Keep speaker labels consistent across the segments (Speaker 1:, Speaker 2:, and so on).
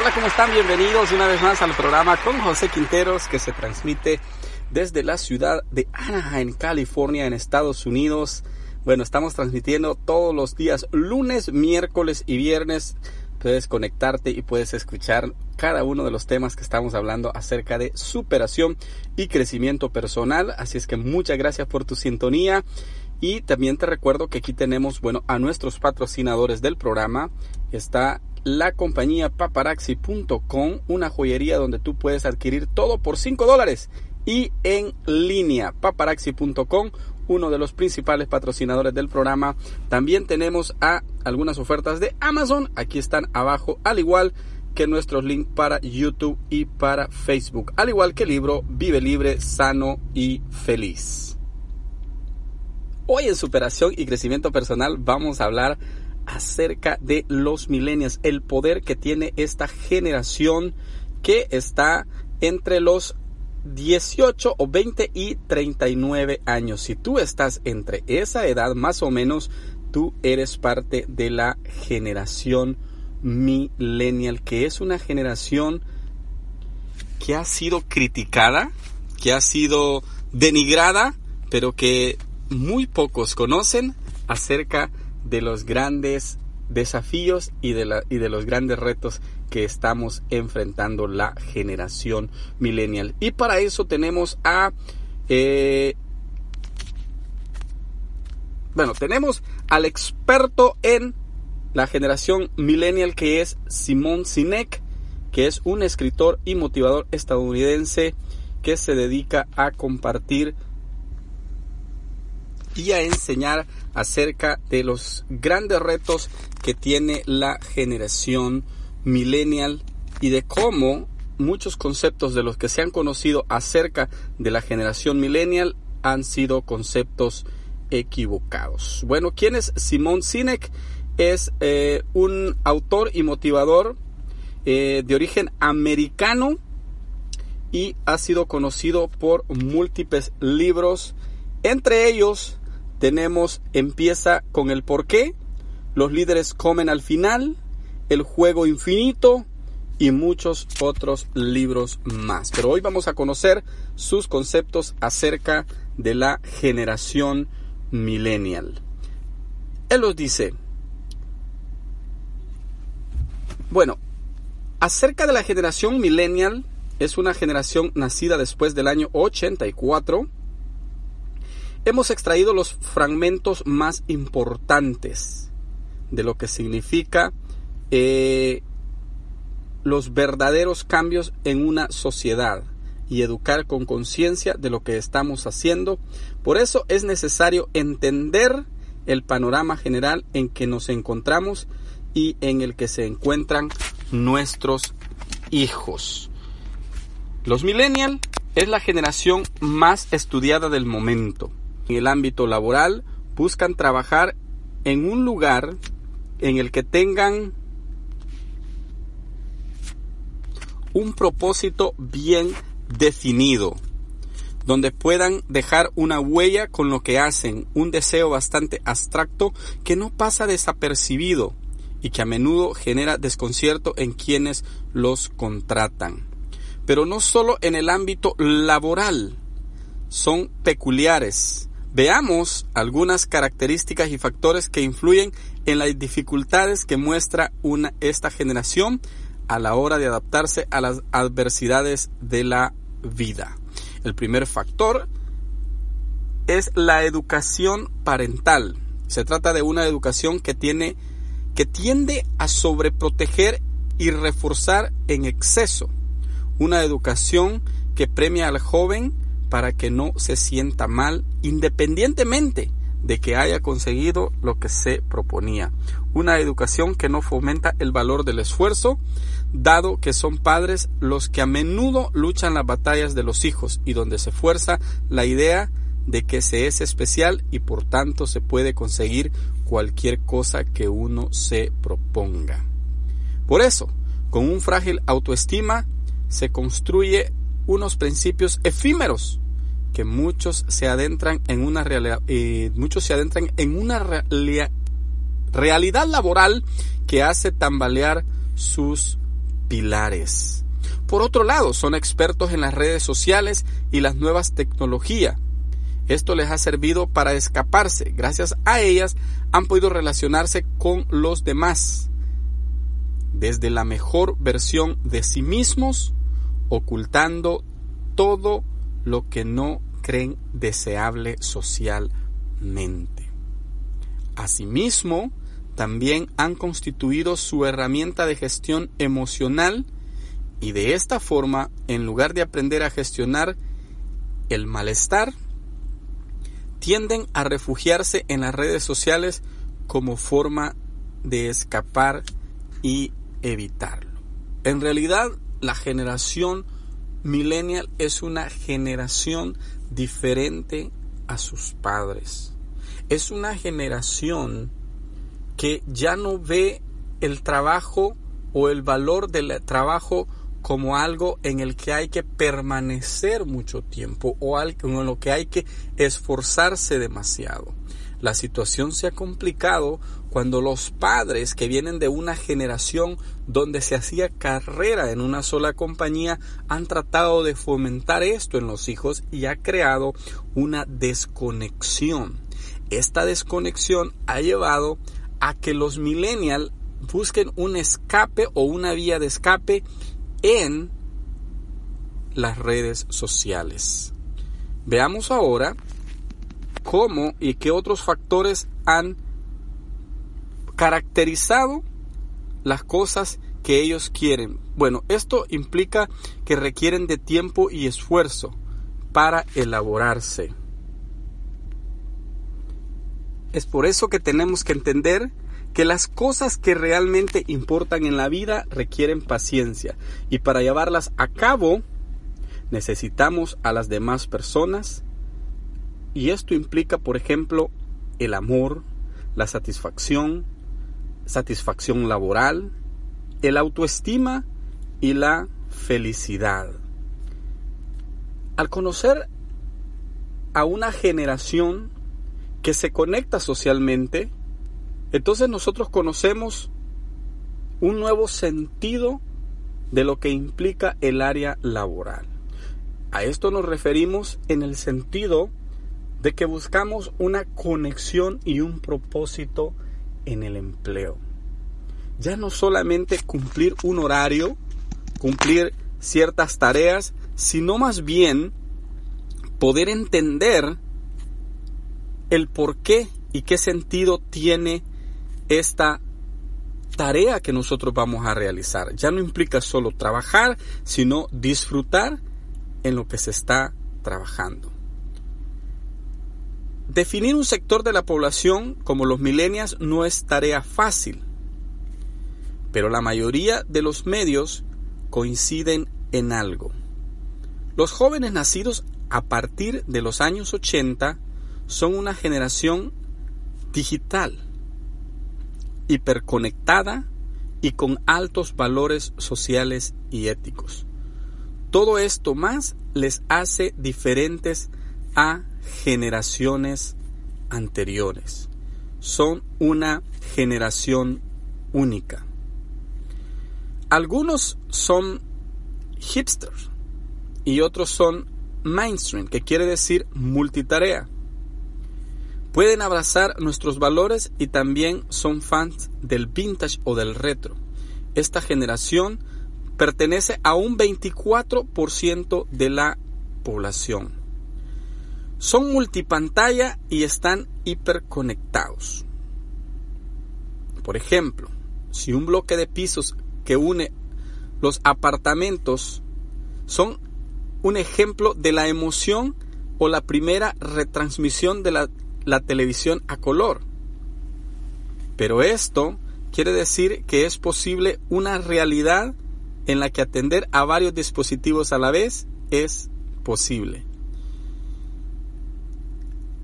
Speaker 1: Hola, ¿cómo están? Bienvenidos una vez más al programa con José Quinteros que se transmite desde la ciudad de Anaheim, California, en Estados Unidos. Bueno, estamos transmitiendo todos los días, lunes, miércoles y viernes. Puedes conectarte y puedes escuchar cada uno de los temas que estamos hablando acerca de superación y crecimiento personal. Así es que muchas gracias por tu sintonía. Y también te recuerdo que aquí tenemos, bueno, a nuestros patrocinadores del programa. Está la compañía paparaxi.com, una joyería donde tú puedes adquirir todo por 5 dólares. Y en línea, paparaxi.com, uno de los principales patrocinadores del programa. También tenemos a algunas ofertas de Amazon. Aquí están abajo, al igual que nuestros links para YouTube y para Facebook. Al igual que el libro Vive Libre, Sano y Feliz. Hoy en Superación y Crecimiento Personal vamos a hablar acerca de los millennials, el poder que tiene esta generación que está entre los 18 o 20 y 39 años. Si tú estás entre esa edad, más o menos, tú eres parte de la generación millennial, que es una generación que ha sido criticada, que ha sido denigrada, pero que muy pocos conocen acerca de los grandes desafíos y de, la, y de los grandes retos que estamos enfrentando la generación millennial. Y para eso tenemos a... Eh, bueno, tenemos al experto en la generación millennial que es Simón Sinek, que es un escritor y motivador estadounidense que se dedica a compartir y a enseñar acerca de los grandes retos que tiene la generación millennial y de cómo muchos conceptos de los que se han conocido acerca de la generación millennial han sido conceptos equivocados. Bueno, ¿quién es Simón Sinek? Es eh, un autor y motivador eh, de origen americano y ha sido conocido por múltiples libros, entre ellos tenemos empieza con el por qué, los líderes comen al final, el juego infinito y muchos otros libros más. Pero hoy vamos a conocer sus conceptos acerca de la generación millennial. Él nos dice, bueno, acerca de la generación millennial, es una generación nacida después del año 84, hemos extraído los fragmentos más importantes de lo que significa eh, los verdaderos cambios en una sociedad y educar con conciencia de lo que estamos haciendo. Por eso es necesario entender el panorama general en que nos encontramos y en el que se encuentran nuestros hijos. Los millennials es la generación más estudiada del momento en el ámbito laboral buscan trabajar en un lugar en el que tengan un propósito bien definido, donde puedan dejar una huella con lo que hacen, un deseo bastante abstracto que no pasa desapercibido y que a menudo genera desconcierto en quienes los contratan. Pero no solo en el ámbito laboral, son peculiares Veamos algunas características y factores que influyen en las dificultades que muestra esta generación a la hora de adaptarse a las adversidades de la vida. El primer factor es la educación parental. Se trata de una educación que tiene que tiende a sobreproteger y reforzar en exceso. Una educación que premia al joven para que no se sienta mal independientemente de que haya conseguido lo que se proponía. Una educación que no fomenta el valor del esfuerzo, dado que son padres los que a menudo luchan las batallas de los hijos y donde se fuerza la idea de que se es especial y por tanto se puede conseguir cualquier cosa que uno se proponga. Por eso, con un frágil autoestima se construye unos principios efímeros que muchos se adentran en una realidad, eh, muchos se adentran en una realidad laboral que hace tambalear sus pilares. Por otro lado, son expertos en las redes sociales y las nuevas tecnologías. Esto les ha servido para escaparse. Gracias a ellas han podido relacionarse con los demás desde la mejor versión de sí mismos, ocultando todo lo que no creen deseable socialmente. Asimismo, también han constituido su herramienta de gestión emocional y de esta forma, en lugar de aprender a gestionar el malestar, tienden a refugiarse en las redes sociales como forma de escapar y evitarlo. En realidad, la generación millennial es una generación diferente a sus padres. Es una generación que ya no ve el trabajo o el valor del trabajo como algo en el que hay que permanecer mucho tiempo o algo en lo que hay que esforzarse demasiado. La situación se ha complicado cuando los padres que vienen de una generación donde se hacía carrera en una sola compañía han tratado de fomentar esto en los hijos y ha creado una desconexión. Esta desconexión ha llevado a que los millennials busquen un escape o una vía de escape en las redes sociales. Veamos ahora cómo y qué otros factores han caracterizado las cosas que ellos quieren. Bueno, esto implica que requieren de tiempo y esfuerzo para elaborarse. Es por eso que tenemos que entender que las cosas que realmente importan en la vida requieren paciencia y para llevarlas a cabo necesitamos a las demás personas y esto implica, por ejemplo, el amor, la satisfacción, satisfacción laboral, el autoestima y la felicidad. Al conocer a una generación que se conecta socialmente, entonces nosotros conocemos un nuevo sentido de lo que implica el área laboral. A esto nos referimos en el sentido de que buscamos una conexión y un propósito en el empleo. Ya no solamente cumplir un horario, cumplir ciertas tareas, sino más bien poder entender el por qué y qué sentido tiene esta tarea que nosotros vamos a realizar. Ya no implica solo trabajar, sino disfrutar en lo que se está trabajando. Definir un sector de la población como los millennials no es tarea fácil, pero la mayoría de los medios coinciden en algo. Los jóvenes nacidos a partir de los años 80 son una generación digital, hiperconectada y con altos valores sociales y éticos. Todo esto más les hace diferentes a generaciones anteriores. Son una generación única. Algunos son hipsters y otros son mainstream, que quiere decir multitarea. Pueden abrazar nuestros valores y también son fans del vintage o del retro. Esta generación pertenece a un 24% de la población. Son multipantalla y están hiperconectados. Por ejemplo, si un bloque de pisos que une los apartamentos son un ejemplo de la emoción o la primera retransmisión de la, la, televisión a color. Pero esto quiere decir que es posible una realidad en la que atender a varios dispositivos a la vez es posible.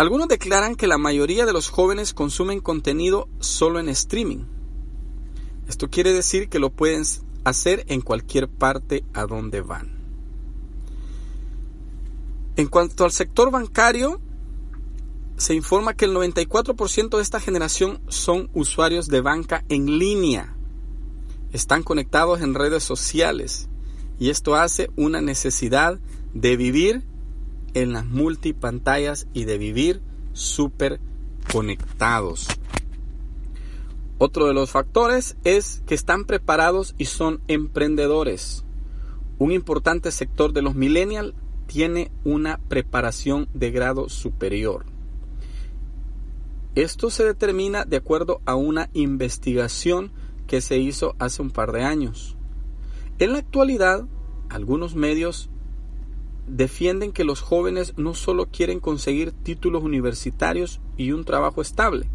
Speaker 1: Algunos declaran que la mayoría de los jóvenes consumen contenido solo en streaming. Esto quiere decir que lo pueden hacer en cualquier parte a donde van. En cuanto al sector bancario, se informa que el 94% de esta generación son usuarios de banca en línea. están conectados en redes sociales y esto hace una necesidad de vivir en las multipantallas y de vivir súper conectados. Otro de los factores es que están preparados y son emprendedores. Un importante sector de los millennials tiene una preparación de grado superior. Esto se determina de acuerdo a una investigación que se hizo hace un par de años. En la actualidad, algunos medios defienden que los jóvenes no solo quieren conseguir títulos universitarios y un trabajo estable,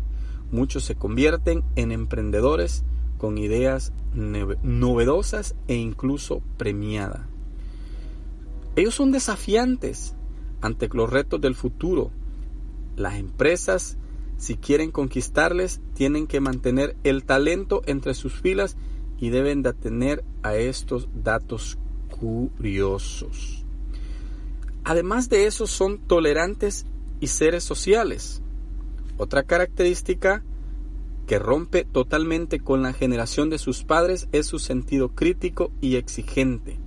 Speaker 1: muchos se convierten en emprendedores con ideas novedosas e incluso premiadas. Ellos son desafiantes ante los retos del futuro. Las empresas, si quieren conquistarles, tienen que mantener el talento entre sus filas y deben de atender a estos datos curiosos. Además de eso, son tolerantes y seres sociales. Otra característica que rompe totalmente con la generación de sus padres es su sentido crítico y exigente,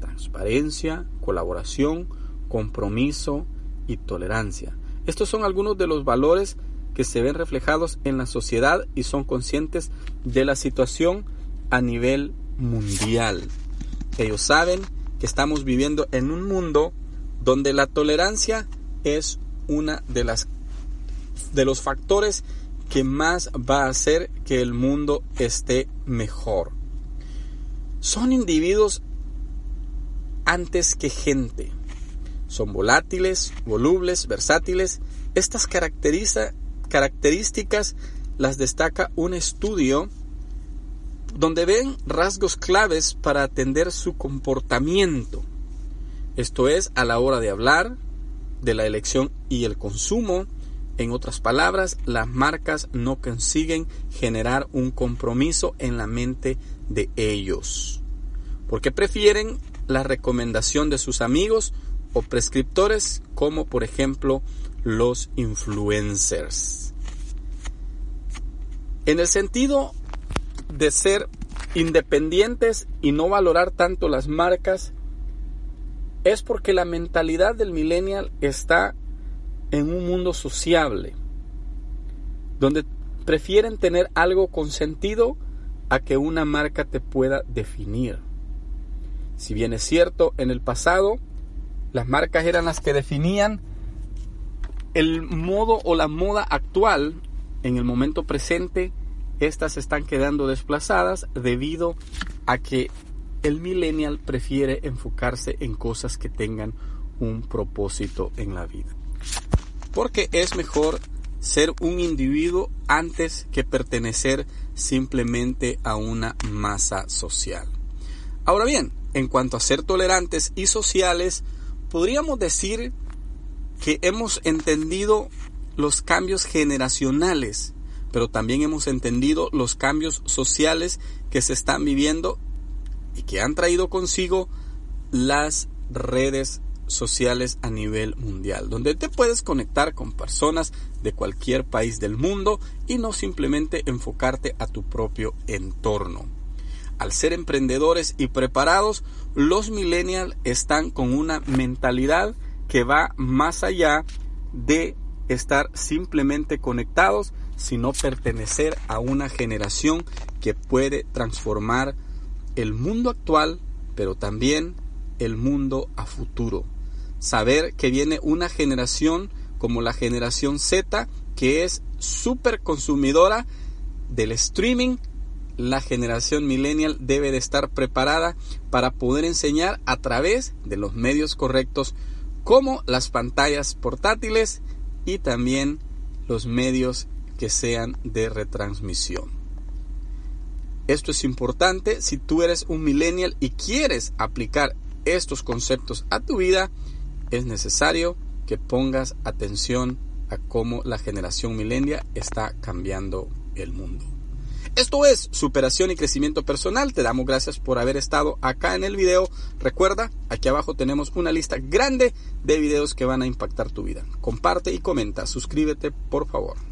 Speaker 1: transparencia, colaboración, compromiso y tolerancia. Estos son algunos de los valores que se ven reflejados en la sociedad y son conscientes de la situación a nivel mundial. Ellos saben que estamos viviendo en un mundo donde la tolerancia es una de las de los factores que más va a hacer que el mundo esté mejor. Son individuos antes que gente. Son volátiles, volubles, versátiles. Estas características las destaca un estudio donde ven rasgos claves para atender su comportamiento. Esto es a la hora de hablar, de la elección y el consumo. En otras palabras, las marcas no consiguen generar un compromiso en la mente de ellos, porque prefieren la recomendación de sus amigos o prescriptores, como por ejemplo los influencers. En el sentido de ser independientes y no valorar tanto las marcas, es porque la mentalidad del millennial está en un mundo sociable, donde prefieren tener algo con sentido a que una marca te pueda definir. Si bien es cierto, en el pasado las marcas eran las que definían el modo o la moda actual, en el momento presente, estas están quedando desplazadas debido a que el millennial prefiere enfocarse en cosas que tengan un propósito en la vida. Porque es mejor ser un individuo antes que pertenecer simplemente a una masa social. Ahora bien, en cuanto a ser tolerantes y sociales, podríamos decir que hemos entendido los cambios generacionales, pero también hemos entendido los cambios sociales que se están viviendo y que han traído consigo las redes sociales a nivel mundial, donde te puedes conectar con personas de cualquier país del mundo y no simplemente enfocarte a tu propio entorno. Al ser emprendedores y preparados, los millennials están con una mentalidad que va más allá de estar simplemente conectados, sino pertenecer a una generación que puede transformar el mundo actual, pero también el mundo a futuro. Saber que viene una generación como la generación Z, que es súper consumidora del streaming, la generación millennial debe de estar preparada para poder enseñar a través de los medios correctos como las pantallas portátiles y también los medios que sean de retransmisión. Esto es importante si tú eres un millennial y quieres aplicar estos conceptos a tu vida, es necesario que pongas atención a cómo la generación millennial está cambiando el mundo. Esto es superación y crecimiento personal. Te damos gracias por haber estado acá en el video. Recuerda, aquí abajo tenemos una lista grande de videos que van a impactar tu vida. Comparte y comenta. Suscríbete, por favor.